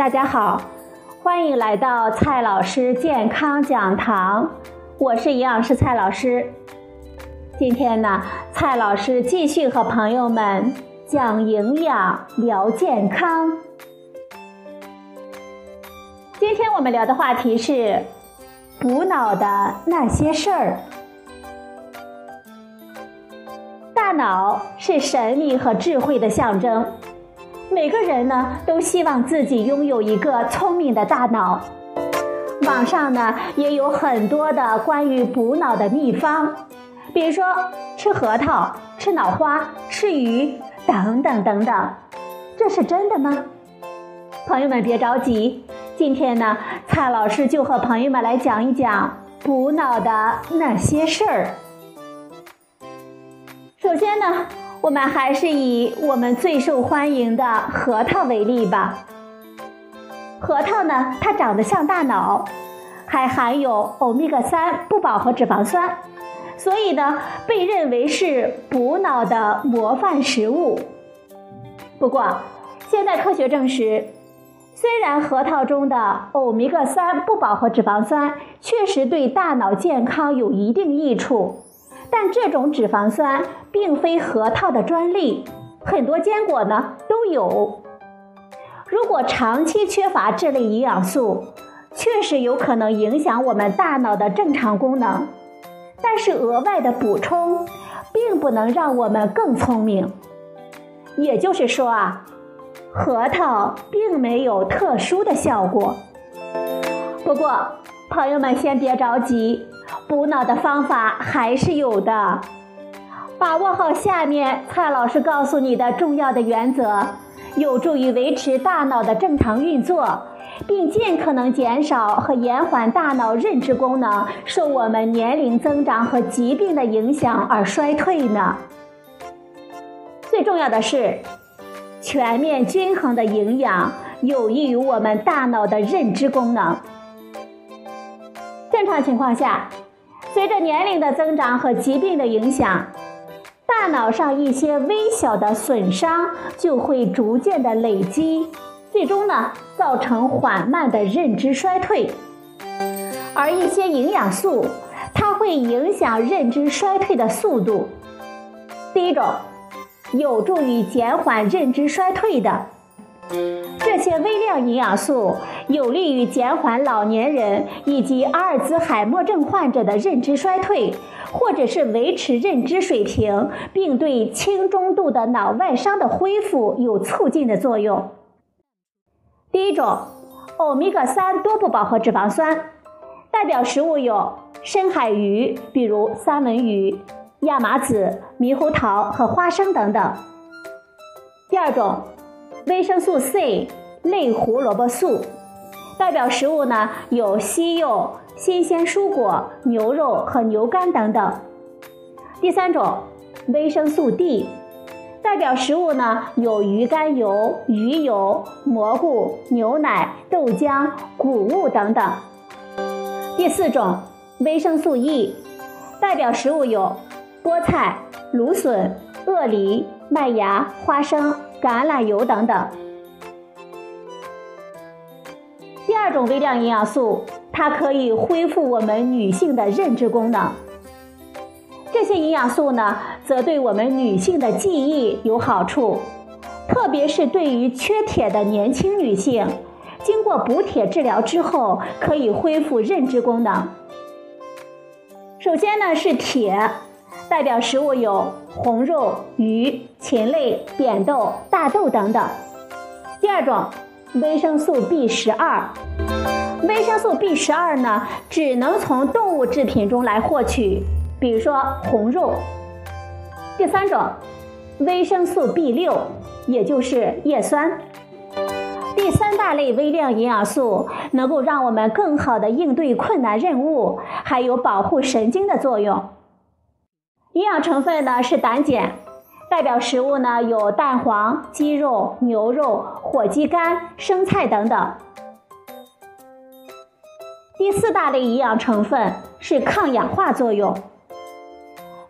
大家好，欢迎来到蔡老师健康讲堂，我是营养师蔡老师。今天呢，蔡老师继续和朋友们讲营养、聊健康。今天我们聊的话题是补脑的那些事儿。大脑是神秘和智慧的象征。每个人呢都希望自己拥有一个聪明的大脑。网上呢也有很多的关于补脑的秘方，比如说吃核桃、吃脑花、吃鱼等等等等。这是真的吗？朋友们别着急，今天呢蔡老师就和朋友们来讲一讲补脑的那些事儿。首先呢。我们还是以我们最受欢迎的核桃为例吧。核桃呢，它长得像大脑，还含有欧米伽三不饱和脂肪酸，所以呢，被认为是补脑的模范食物。不过，现在科学证实，虽然核桃中的欧米伽三不饱和脂肪酸确实对大脑健康有一定益处。但这种脂肪酸并非核桃的专利，很多坚果呢都有。如果长期缺乏这类营养素，确实有可能影响我们大脑的正常功能。但是额外的补充，并不能让我们更聪明。也就是说啊，核桃并没有特殊的效果。不过，朋友们先别着急。补脑的方法还是有的，把握好下面蔡老师告诉你的重要的原则，有助于维持大脑的正常运作，并尽可能减少和延缓大脑认知功能受我们年龄增长和疾病的影响而衰退呢。最重要的是，全面均衡的营养有益于我们大脑的认知功能。正常情况下。随着年龄的增长和疾病的影响，大脑上一些微小的损伤就会逐渐的累积，最终呢造成缓慢的认知衰退。而一些营养素，它会影响认知衰退的速度。第一种，有助于减缓认知衰退的。这些微量营养素有利于减缓老年人以及阿尔兹海默症患者的认知衰退，或者是维持认知水平，并对轻中度的脑外伤的恢复有促进的作用。第一种，欧米伽三多不饱和脂肪酸，代表食物有深海鱼，比如三文鱼、亚麻籽、猕猴桃和花生等等。第二种。维生素 C 类胡萝卜素代表食物呢有西柚、新鲜蔬果、牛肉和牛肝等等。第三种，维生素 D 代表食物呢有鱼肝油、鱼油、蘑菇、牛奶、豆浆、谷物等等。第四种，维生素 E 代表食物有菠菜、芦笋、鳄梨、麦芽、花生。橄榄油等等。二种微量营养素，它可以恢复我们女性的认知功能。这些营养素呢，则对我们女性的记忆有好处，特别是对于缺铁的年轻女性，经过补铁治疗之后，可以恢复认知功能。首先呢，是铁。代表食物有红肉、鱼、禽类、扁豆、大豆等等。第二种，维生素 B 十二。维生素 B 十二呢，只能从动物制品中来获取，比如说红肉。第三种，维生素 B 六，也就是叶酸。第三大类微量营养素能够让我们更好的应对困难任务，还有保护神经的作用。营养成分呢是胆碱，代表食物呢有蛋黄、鸡肉、牛肉、火鸡肝、生菜等等。第四大类营养成分是抗氧化作用。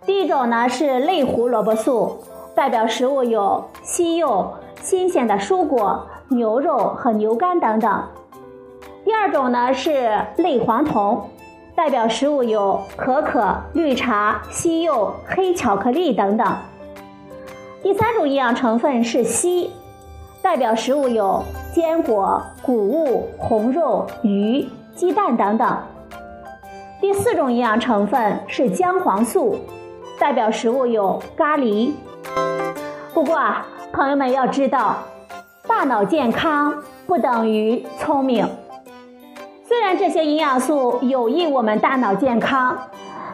第一种呢是类胡萝卜素，代表食物有西柚、新鲜的蔬果、牛肉和牛肝等等。第二种呢是类黄酮，代表食物有可可、绿茶、西柚、黑巧克力等等。第三种营养成分是硒，代表食物有坚果、谷物、红肉、鱼、鸡蛋等等。第四种营养成分是姜黄素，代表食物有咖喱。不过啊，朋友们要知道，大脑健康不等于聪明。虽然这些营养素有益我们大脑健康。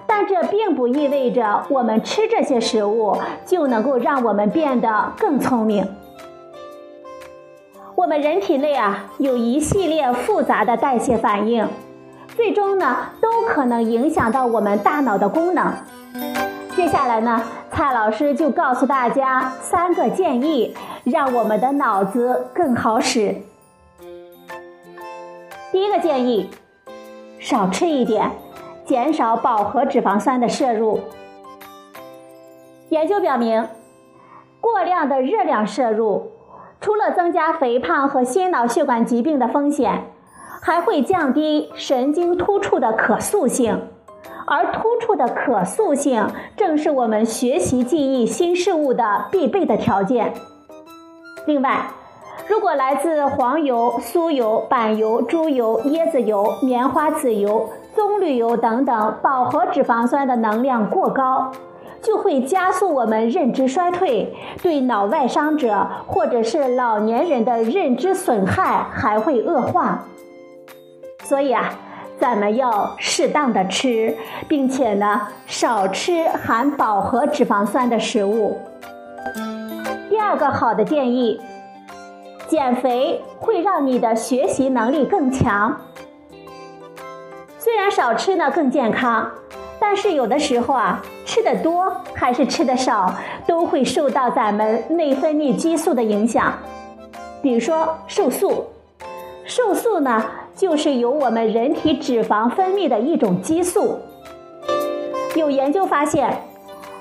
但这并不意味着我们吃这些食物就能够让我们变得更聪明。我们人体内啊有一系列复杂的代谢反应，最终呢都可能影响到我们大脑的功能。接下来呢，蔡老师就告诉大家三个建议，让我们的脑子更好使。第一个建议，少吃一点。减少饱和脂肪酸的摄入。研究表明，过量的热量摄入，除了增加肥胖和心脑血管疾病的风险，还会降低神经突触的可塑性，而突触的可塑性正是我们学习记忆新事物的必备的条件。另外，如果来自黄油、酥油、板油、猪油、椰子油、棉花籽油。棕榈油等等饱和脂肪酸的能量过高，就会加速我们认知衰退，对脑外伤者或者是老年人的认知损害还会恶化。所以啊，咱们要适当的吃，并且呢，少吃含饱和脂肪酸的食物。第二个好的建议，减肥会让你的学习能力更强。虽然少吃呢更健康，但是有的时候啊，吃的多还是吃的少，都会受到咱们内分泌激素的影响。比如说瘦素，瘦素呢就是由我们人体脂肪分泌的一种激素。有研究发现，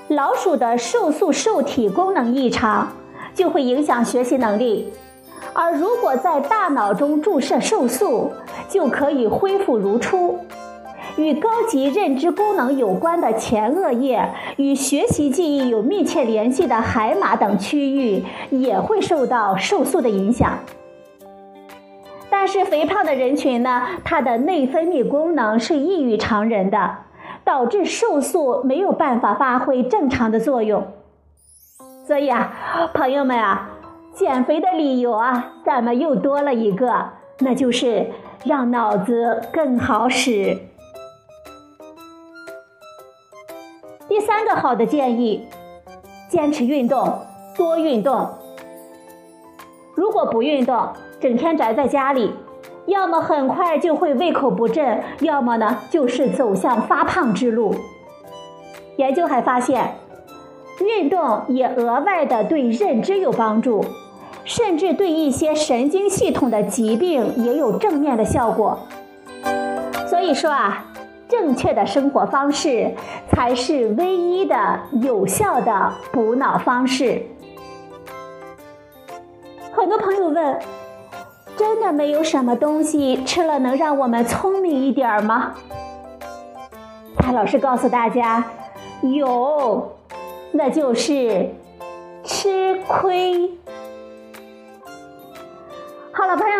老鼠的瘦素受体功能异常，就会影响学习能力。而如果在大脑中注射瘦素，就可以恢复如初。与高级认知功能有关的前额叶，与学习记忆有密切联系的海马等区域，也会受到瘦素的影响。但是肥胖的人群呢，它的内分泌功能是异于常人的，导致瘦素没有办法发挥正常的作用。所以啊，朋友们啊。减肥的理由啊，咱们又多了一个，那就是让脑子更好使。第三个好的建议，坚持运动，多运动。如果不运动，整天宅在家里，要么很快就会胃口不振，要么呢就是走向发胖之路。研究还发现，运动也额外的对认知有帮助。甚至对一些神经系统的疾病也有正面的效果。所以说啊，正确的生活方式才是唯一的有效的补脑方式。很多朋友问：真的没有什么东西吃了能让我们聪明一点吗？蔡老师告诉大家，有，那就是吃亏。